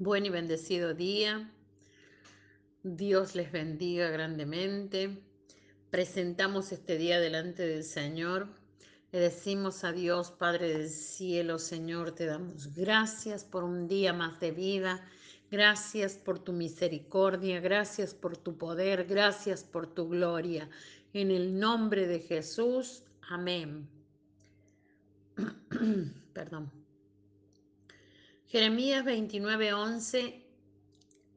Buen y bendecido día. Dios les bendiga grandemente. Presentamos este día delante del Señor. Le decimos a Dios, Padre del cielo, Señor, te damos gracias por un día más de vida. Gracias por tu misericordia, gracias por tu poder, gracias por tu gloria. En el nombre de Jesús, amén. Perdón. Jeremías 29:11,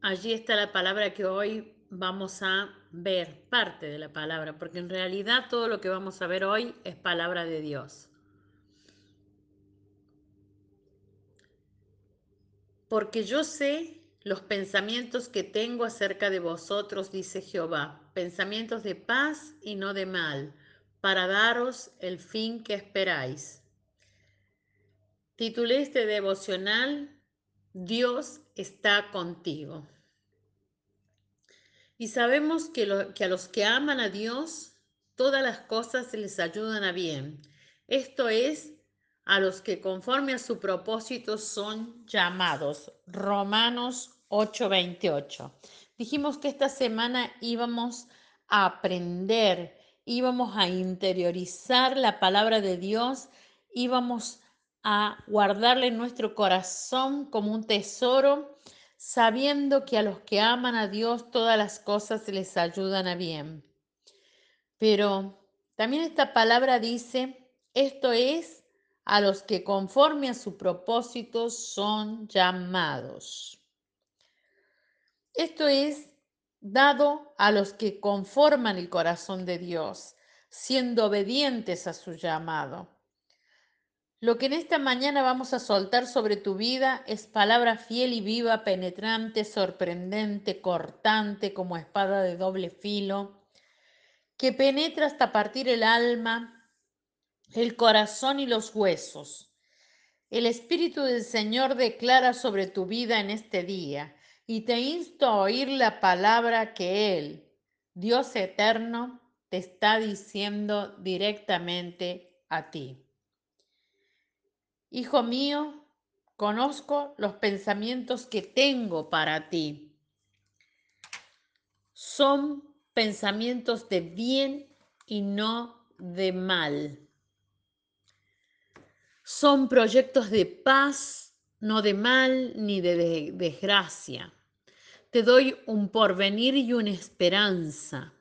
allí está la palabra que hoy vamos a ver, parte de la palabra, porque en realidad todo lo que vamos a ver hoy es palabra de Dios. Porque yo sé los pensamientos que tengo acerca de vosotros, dice Jehová, pensamientos de paz y no de mal, para daros el fin que esperáis. Titulé este devocional Dios está contigo. Y sabemos que, a los que aman a Dios, todas las cosas les ayudan a bien. Esto es, a los que conforme a su propósito son llamados. Romanos 8:28. Dijimos que esta semana íbamos a aprender, íbamos a interiorizar la palabra de Dios, íbamos a guardarle en nuestro corazón como un tesoro, sabiendo que a los que aman a Dios todas las cosas les ayudan a bien. Pero también esta palabra dice, esto es a los que conforme a su propósito son llamados. Esto es dado a los que conforman el corazón de Dios, siendo obedientes a su llamado. Lo que en esta mañana vamos a soltar sobre tu vida es palabra fiel y viva, penetrante, sorprendente, cortante como espada de doble filo, que penetra hasta partir el alma, el corazón y los huesos. El Espíritu del Señor declara sobre tu vida en este día y te insto a oír la palabra que Él, Dios eterno, te está diciendo directamente a ti. Hijo mío, conozco los pensamientos que tengo para ti. Son pensamientos de bien y no de mal. Son proyectos de paz, no de mal ni de desgracia. Te doy un porvenir y una esperanza.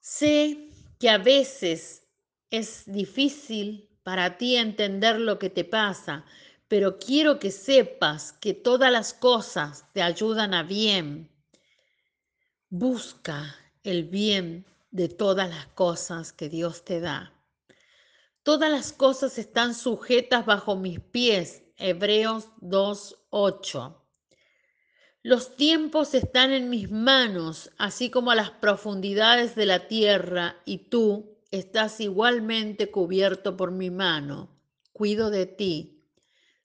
Sé que a veces es difícil para ti entender lo que te pasa, pero quiero que sepas que todas las cosas te ayudan a bien. Busca el bien de todas las cosas que Dios te da. Todas las cosas están sujetas bajo mis pies. Hebreos 2.8. Los tiempos están en mis manos, así como las profundidades de la tierra, y tú, estás igualmente cubierto por mi mano. Cuido de ti.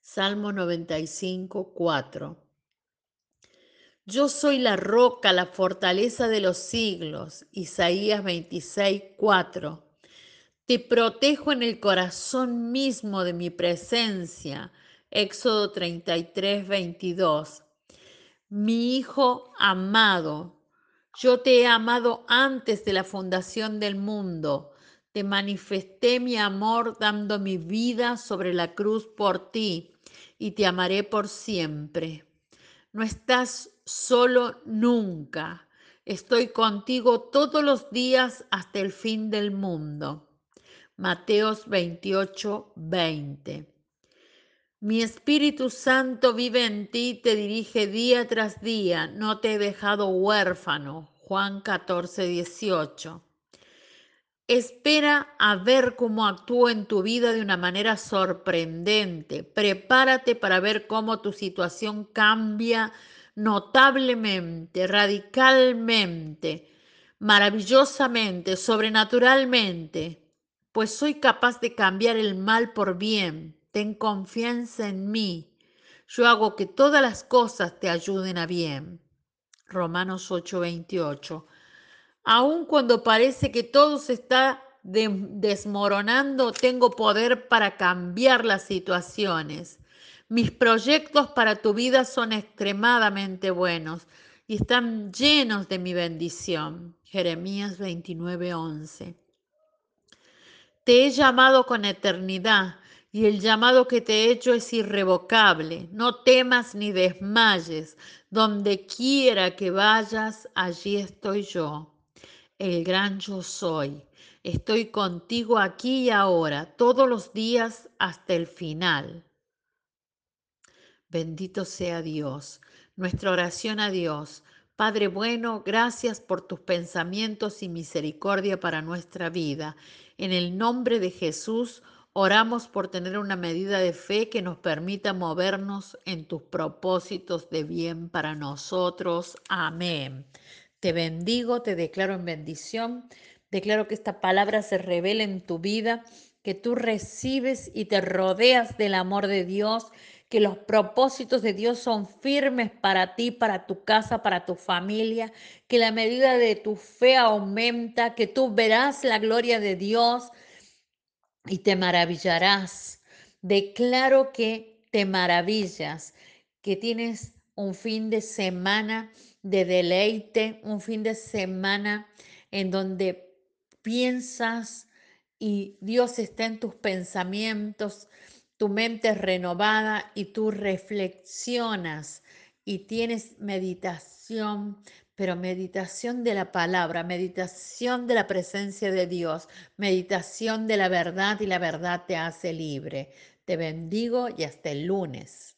Salmo 95, 4. Yo soy la roca, la fortaleza de los siglos. Isaías 26, 4. Te protejo en el corazón mismo de mi presencia. Éxodo 33, 22. Mi hijo amado, yo te he amado antes de la fundación del mundo te manifesté mi amor dando mi vida sobre la cruz por ti y te amaré por siempre. No estás solo nunca. Estoy contigo todos los días hasta el fin del mundo. Mateos 28, 20. Mi Espíritu Santo vive en ti, te dirige día tras día, no te he dejado huérfano. Juan 14, 18. Espera a ver cómo actúa en tu vida de una manera sorprendente. Prepárate para ver cómo tu situación cambia notablemente, radicalmente, maravillosamente, sobrenaturalmente. Pues soy capaz de cambiar el mal por bien. Ten confianza en mí. Yo hago que todas las cosas te ayuden a bien. Romanos 8:28 aun cuando parece que todo se está desmoronando, tengo poder para cambiar las situaciones. Mis proyectos para tu vida son extremadamente buenos y están llenos de mi bendición. Jeremías 29:11. Te he llamado con eternidad y el llamado que te he hecho es irrevocable. No temas ni desmayes. Donde quiera que vayas, allí estoy yo, el gran yo soy. Estoy contigo aquí y ahora, todos los días hasta el final. Bendito sea Dios. Nuestra oración a Dios. Padre bueno, gracias por tus pensamientos y misericordia para nuestra vida. En el nombre de Jesús, oramos por tener una medida de fe que nos permita movernos en tus propósitos de bien para nosotros. Amén. Te bendigo, te declaro en bendición. Declaro que esta palabra se revela en tu vida, que tú recibes y te rodeas del amor de Dios que los propósitos de Dios son firmes para ti, para tu casa, para tu familia, que la medida de tu fe aumenta, que tú verás la gloria de Dios y te maravillarás. Declaro que te maravillas, que tienes un fin de semana de deleite, un fin de semana en donde piensas y Dios está en tus pensamientos tu mente es renovada y tú reflexionas y tienes meditación, pero meditación de la palabra, meditación de la presencia de Dios, meditación de la verdad y la verdad te hace libre. Te bendigo y hasta el lunes.